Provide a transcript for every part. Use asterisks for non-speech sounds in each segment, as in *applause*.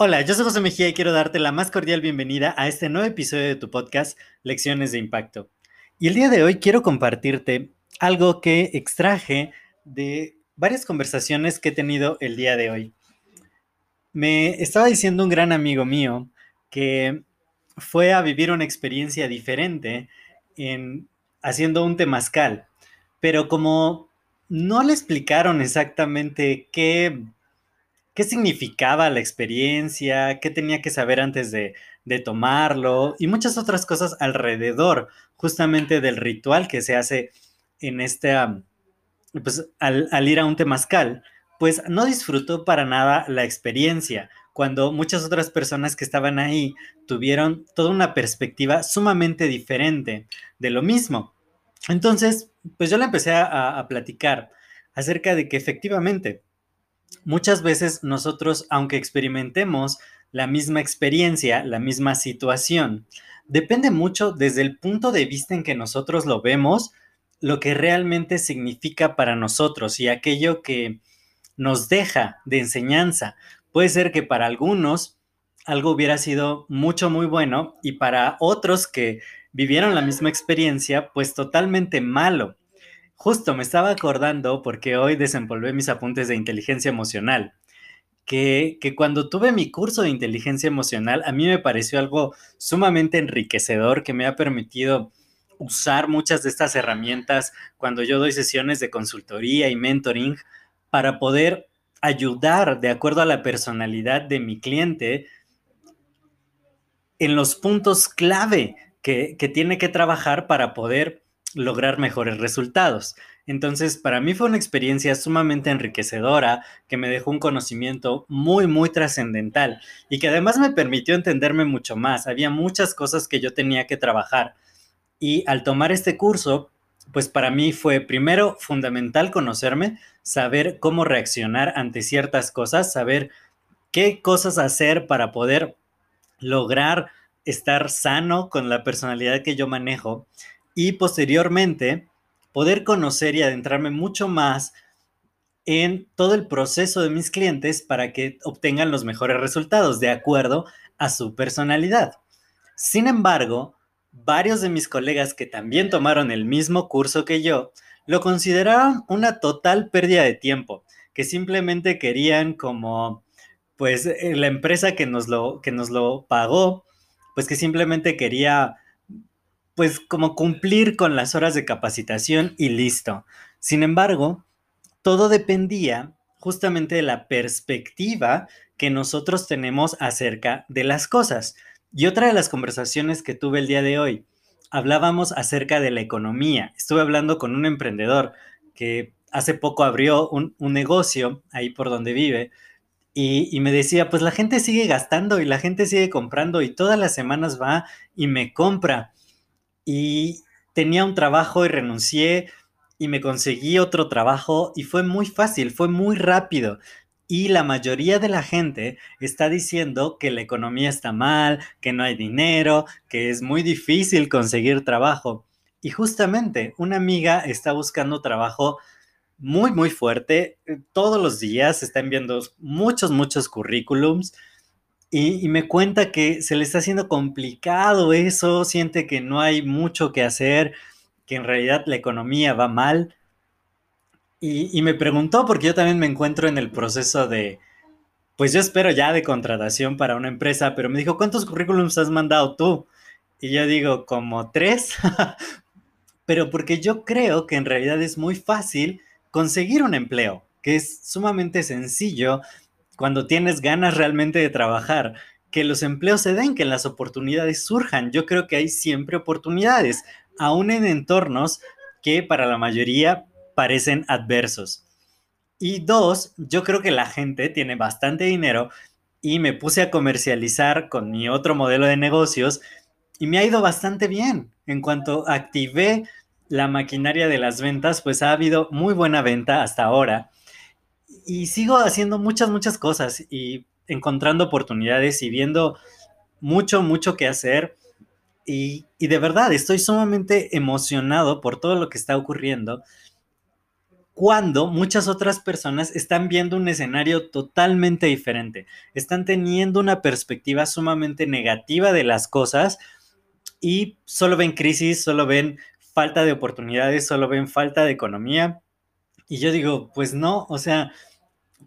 Hola, yo soy José Mejía y quiero darte la más cordial bienvenida a este nuevo episodio de tu podcast Lecciones de Impacto. Y el día de hoy quiero compartirte algo que extraje de varias conversaciones que he tenido el día de hoy. Me estaba diciendo un gran amigo mío que fue a vivir una experiencia diferente en haciendo un temazcal, pero como no le explicaron exactamente qué qué significaba la experiencia, qué tenía que saber antes de, tomarlo y muchas otras cosas alrededor justamente del ritual que se hace en este, pues al, al, ir a un temazcal, pues no disfrutó para nada la experiencia, cuando muchas otras personas que estaban ahí tuvieron toda una perspectiva sumamente diferente de lo mismo. Entonces, pues yo le empecé a, platicar acerca de que efectivamente muchas veces nosotros, aunque experimentemos la misma experiencia, la misma situación, depende mucho desde el punto de vista en que nosotros lo vemos, lo que realmente significa para nosotros y aquello que nos deja de enseñanza. Puede ser que para algunos algo hubiera sido mucho, muy bueno y para otros que vivieron la misma experiencia, pues totalmente malo. Justo me estaba acordando, porque hoy desempolvé mis apuntes de inteligencia emocional, que, que, cuando tuve mi curso de inteligencia emocional, a mí me pareció algo sumamente enriquecedor que me ha permitido usar muchas de estas herramientas cuando yo doy sesiones de consultoría y mentoring para poder ayudar de acuerdo a la personalidad de mi cliente en los puntos clave que, tiene que trabajar para poder lograr mejores resultados. Entonces, para mí fue una experiencia sumamente enriquecedora que me dejó un conocimiento muy, muy trascendental y que además me permitió entenderme mucho más. Había muchas cosas que yo tenía que trabajar y al tomar este curso, pues para mí fue primero fundamental conocerme, saber cómo reaccionar ante ciertas cosas, saber qué cosas hacer para poder lograr estar sano con la personalidad que yo manejo y posteriormente poder conocer y adentrarme mucho más en todo el proceso de mis clientes para que obtengan los mejores resultados de acuerdo a su personalidad. Sin embargo, varios de mis colegas que también tomaron el mismo curso que yo lo consideraron una total pérdida de tiempo, que simplemente querían como pues eh, la empresa que nos lo que nos lo pagó, pues que simplemente quería pues como cumplir con las horas de capacitación y listo. Sin embargo, todo dependía justamente de la perspectiva que nosotros tenemos acerca de las cosas. Y otra de las conversaciones que tuve el día de hoy, hablábamos acerca de la economía. Estuve hablando con un emprendedor que hace poco abrió un, negocio ahí por donde vive y, me decía, pues la gente sigue gastando y la gente sigue comprando y todas las semanas va y me compra y tenía un trabajo y renuncié y me conseguí otro trabajo y fue muy fácil, fue muy rápido. Y la mayoría de la gente está diciendo que la economía está mal, que no hay dinero, que es muy difícil conseguir trabajo. Y justamente una amiga está buscando trabajo muy, muy fuerte. Todos los días está enviando muchos, muchos currículums y, me cuenta que se le está haciendo complicado eso, siente que no hay mucho que hacer, que en realidad la economía va mal. Y, y me preguntó, porque yo también me encuentro en el proceso de, pues yo espero ya de contratación para una empresa, pero me dijo, ¿cuántos currículums has mandado tú? Y yo digo, como tres, *laughs* pero porque yo creo que en realidad es muy fácil conseguir un empleo, que es sumamente sencillo cuando tienes ganas realmente de trabajar, que los empleos se den, que las oportunidades surjan. Yo creo que hay siempre oportunidades, aún en entornos que para la mayoría parecen adversos. Y dos, yo creo que la gente tiene bastante dinero y me puse a comercializar con mi otro modelo de negocios y me ha ido bastante bien. En cuanto activé la maquinaria de las ventas, pues ha habido muy buena venta hasta ahora. Y sigo haciendo muchas, muchas cosas y encontrando oportunidades y viendo mucho, mucho que hacer. Y, y de verdad, estoy sumamente emocionado por todo lo que está ocurriendo cuando muchas otras personas están viendo un escenario totalmente diferente, están teniendo una perspectiva sumamente negativa de las cosas y solo ven crisis, solo ven falta de oportunidades, solo ven falta de economía. Y yo digo, pues no, o sea,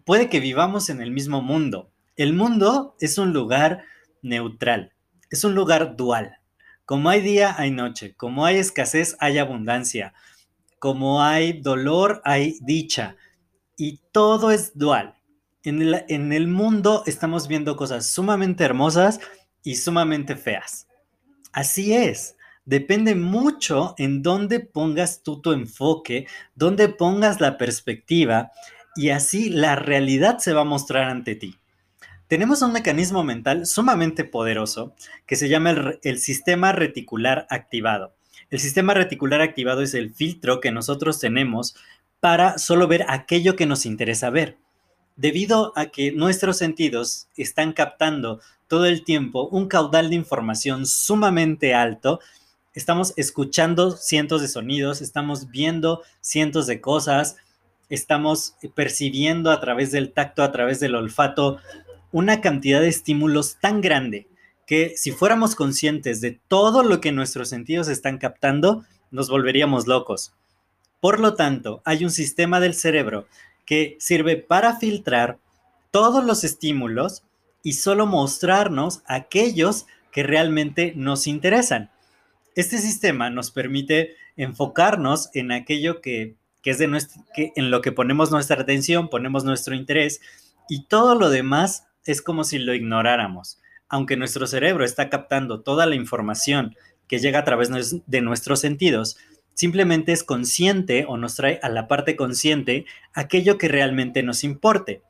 puede que vivamos en el mismo mundo. El mundo es un lugar neutral, es un lugar dual. Como hay día, hay noche, como hay escasez, hay abundancia como hay dolor, hay dicha. Y todo es dual. En el, en el mundo estamos viendo cosas sumamente hermosas y sumamente feas. Así es. Depende mucho en dónde pongas tú tu enfoque, dónde pongas la perspectiva y así la realidad se va a mostrar ante ti. Tenemos un mecanismo mental sumamente poderoso que se llama el, el sistema reticular activado. El sistema reticular activado es el filtro que nosotros tenemos para solo ver aquello que nos interesa ver. Debido a que nuestros sentidos están captando todo el tiempo un caudal de información sumamente alto, estamos escuchando cientos de sonidos, estamos viendo cientos de cosas, estamos percibiendo a través del tacto, a través del olfato, una cantidad de estímulos tan grande que si fuéramos conscientes de todo lo que nuestros sentidos están captando, nos volveríamos locos. Por lo tanto, hay un sistema del cerebro que sirve para filtrar todos los estímulos y solo mostrarnos aquellos que realmente nos interesan. Este sistema nos permite enfocarnos en aquello que, es de nuestro, en lo que ponemos nuestra atención, ponemos nuestro interés y todo lo demás es como si lo ignoráramos aunque nuestro cerebro está captando toda la información que llega a través de nuestros sentidos, simplemente es consciente o nos trae a la parte consciente aquello que realmente nos importe.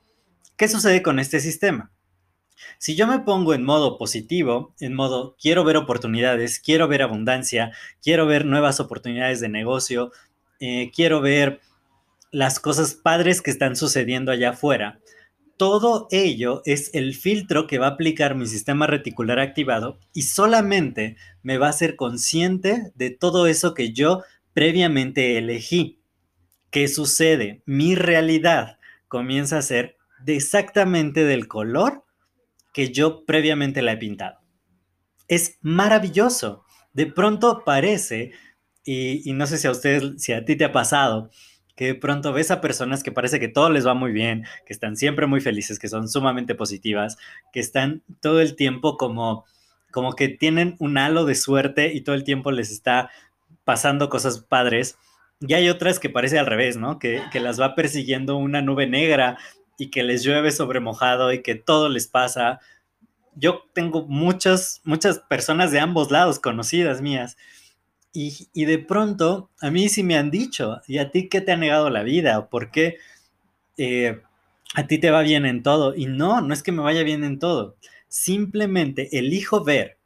¿Qué sucede con este sistema? Si yo me pongo en modo positivo, en modo quiero ver oportunidades, quiero ver abundancia, quiero ver nuevas oportunidades de negocio, eh, quiero ver las cosas padres que están sucediendo allá afuera, todo ello es el filtro que va a aplicar mi sistema reticular activado y solamente me va a hacer consciente de todo eso que yo previamente elegí. ¿Qué sucede? Mi realidad comienza a ser de exactamente del color que yo previamente la he pintado. Es maravilloso. De pronto parece, y, no sé si a ustedes, si a ti te ha pasado, que de pronto ves a personas que parece que todo les va muy bien, que están siempre muy felices, que son sumamente positivas, que están todo el tiempo como, como que tienen un halo de suerte y todo el tiempo les está pasando cosas padres. Y hay otras que parece al revés, ¿no? Que, que las va persiguiendo una nube negra y que les llueve sobre mojado y que todo les pasa. Yo tengo muchas, muchas personas de ambos lados conocidas mías y, de pronto, a mí sí me han dicho, ¿y a ti qué te ha negado la vida? ¿Por qué eh, a ti te va bien en todo? Y no, no es que me vaya bien en todo. Simplemente elijo ver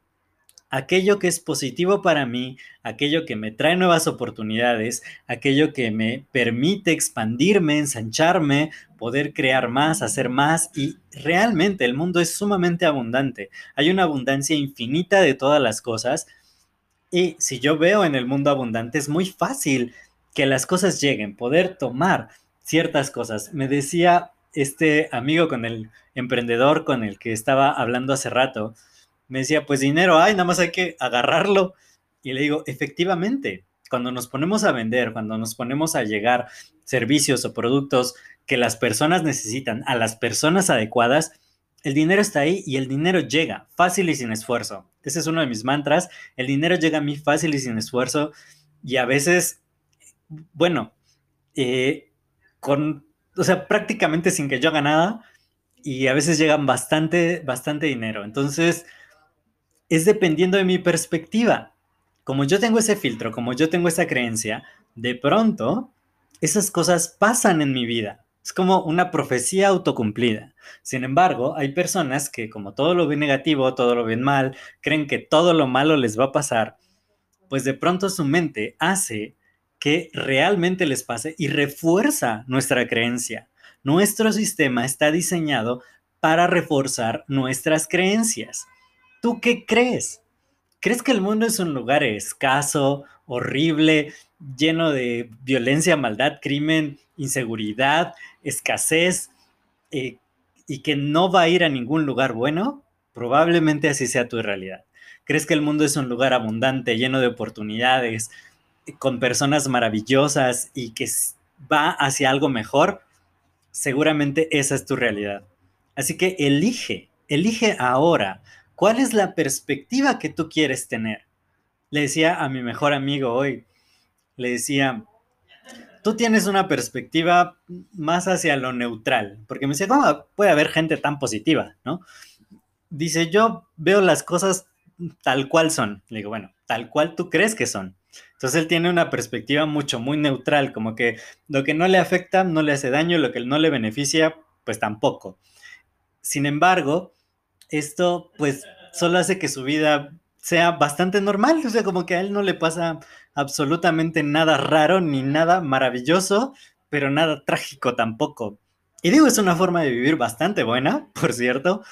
aquello que es positivo para mí, aquello que me trae nuevas oportunidades, aquello que me permite expandirme, ensancharme, poder crear más, hacer más y realmente el mundo es sumamente abundante. Hay una abundancia infinita de todas las cosas y si yo veo en el mundo abundante, es muy fácil que las cosas lleguen, poder tomar ciertas cosas. Me decía este amigo con el emprendedor con el que estaba hablando hace rato, me decía, pues dinero hay, nada más hay que agarrarlo. Y le digo, efectivamente, cuando nos ponemos a vender, cuando nos ponemos a llegar servicios o productos que las personas necesitan a las personas adecuadas, el dinero está ahí y el dinero llega fácil y sin esfuerzo. Ese es uno de mis mantras. El dinero llega a mí fácil y sin esfuerzo. Y a veces, bueno, eh, con, o sea, prácticamente sin que yo haga nada. Y a veces llegan bastante, bastante dinero. Entonces, es dependiendo de mi perspectiva. Como yo tengo ese filtro, como yo tengo esa creencia, de pronto, esas cosas pasan en mi vida Es como una profecía autocumplida. Sin embargo, hay personas que como todo lo ven negativo, todo lo ven mal, creen que todo lo malo les va a pasar, pues de pronto su mente hace que realmente les pase y refuerza nuestra creencia. Nuestro sistema está diseñado para reforzar nuestras creencias. ¿Tú qué crees? ¿Crees que el mundo es un lugar escaso, horrible, lleno de violencia, maldad, crimen, inseguridad, escasez eh, y que no va a ir a ningún lugar bueno? Probablemente así sea tu realidad. ¿Crees que el mundo es un lugar abundante, lleno de oportunidades, con personas maravillosas y que va hacia algo mejor? Seguramente esa es tu realidad. Así que elige, elige ahora cuál es la perspectiva que tú quieres tener. Le decía a mi mejor amigo hoy, le decía, tú tienes una perspectiva más hacia lo neutral, porque me decía, ¿cómo puede haber gente tan positiva? ¿No? Dice, yo veo las cosas tal cual son. Le digo, bueno, tal cual tú crees que son. Entonces él tiene una perspectiva mucho, muy neutral, como que lo que no le afecta no le hace daño, lo que no le beneficia, pues tampoco. Sin embargo, esto pues solo hace que su vida sea bastante normal, o sea, como que a él no le pasa absolutamente nada raro ni nada maravilloso, pero nada trágico tampoco. Y digo, es una forma de vivir bastante buena, *laughs* por cierto,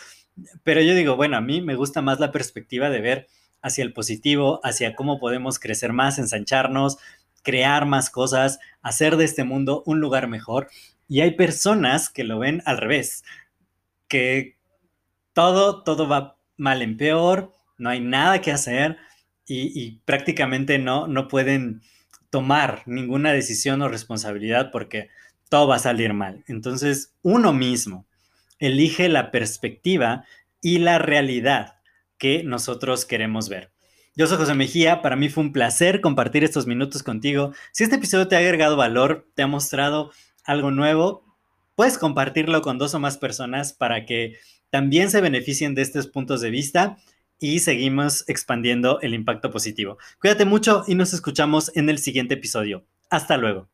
pero yo digo, bueno, a mí me gusta más la perspectiva de ver hacia el positivo, hacia cómo podemos crecer más, ensancharnos, crear más cosas, hacer de este mundo un lugar mejor. Y hay personas que lo ven al revés, que todo, todo va mal en peor, no hay nada que hacer y, prácticamente no, no pueden tomar ninguna decisión o responsabilidad porque todo va a salir mal. Entonces, uno mismo elige la perspectiva y la realidad que nosotros queremos ver. Yo soy José Mejía, para mí fue un placer compartir estos minutos contigo. Si este episodio te ha agregado valor, te ha mostrado algo nuevo, puedes compartirlo con dos o más personas para que también se beneficien de estos puntos de vista y seguimos expandiendo el impacto positivo. Cuídate mucho y nos escuchamos en el siguiente episodio. Hasta luego.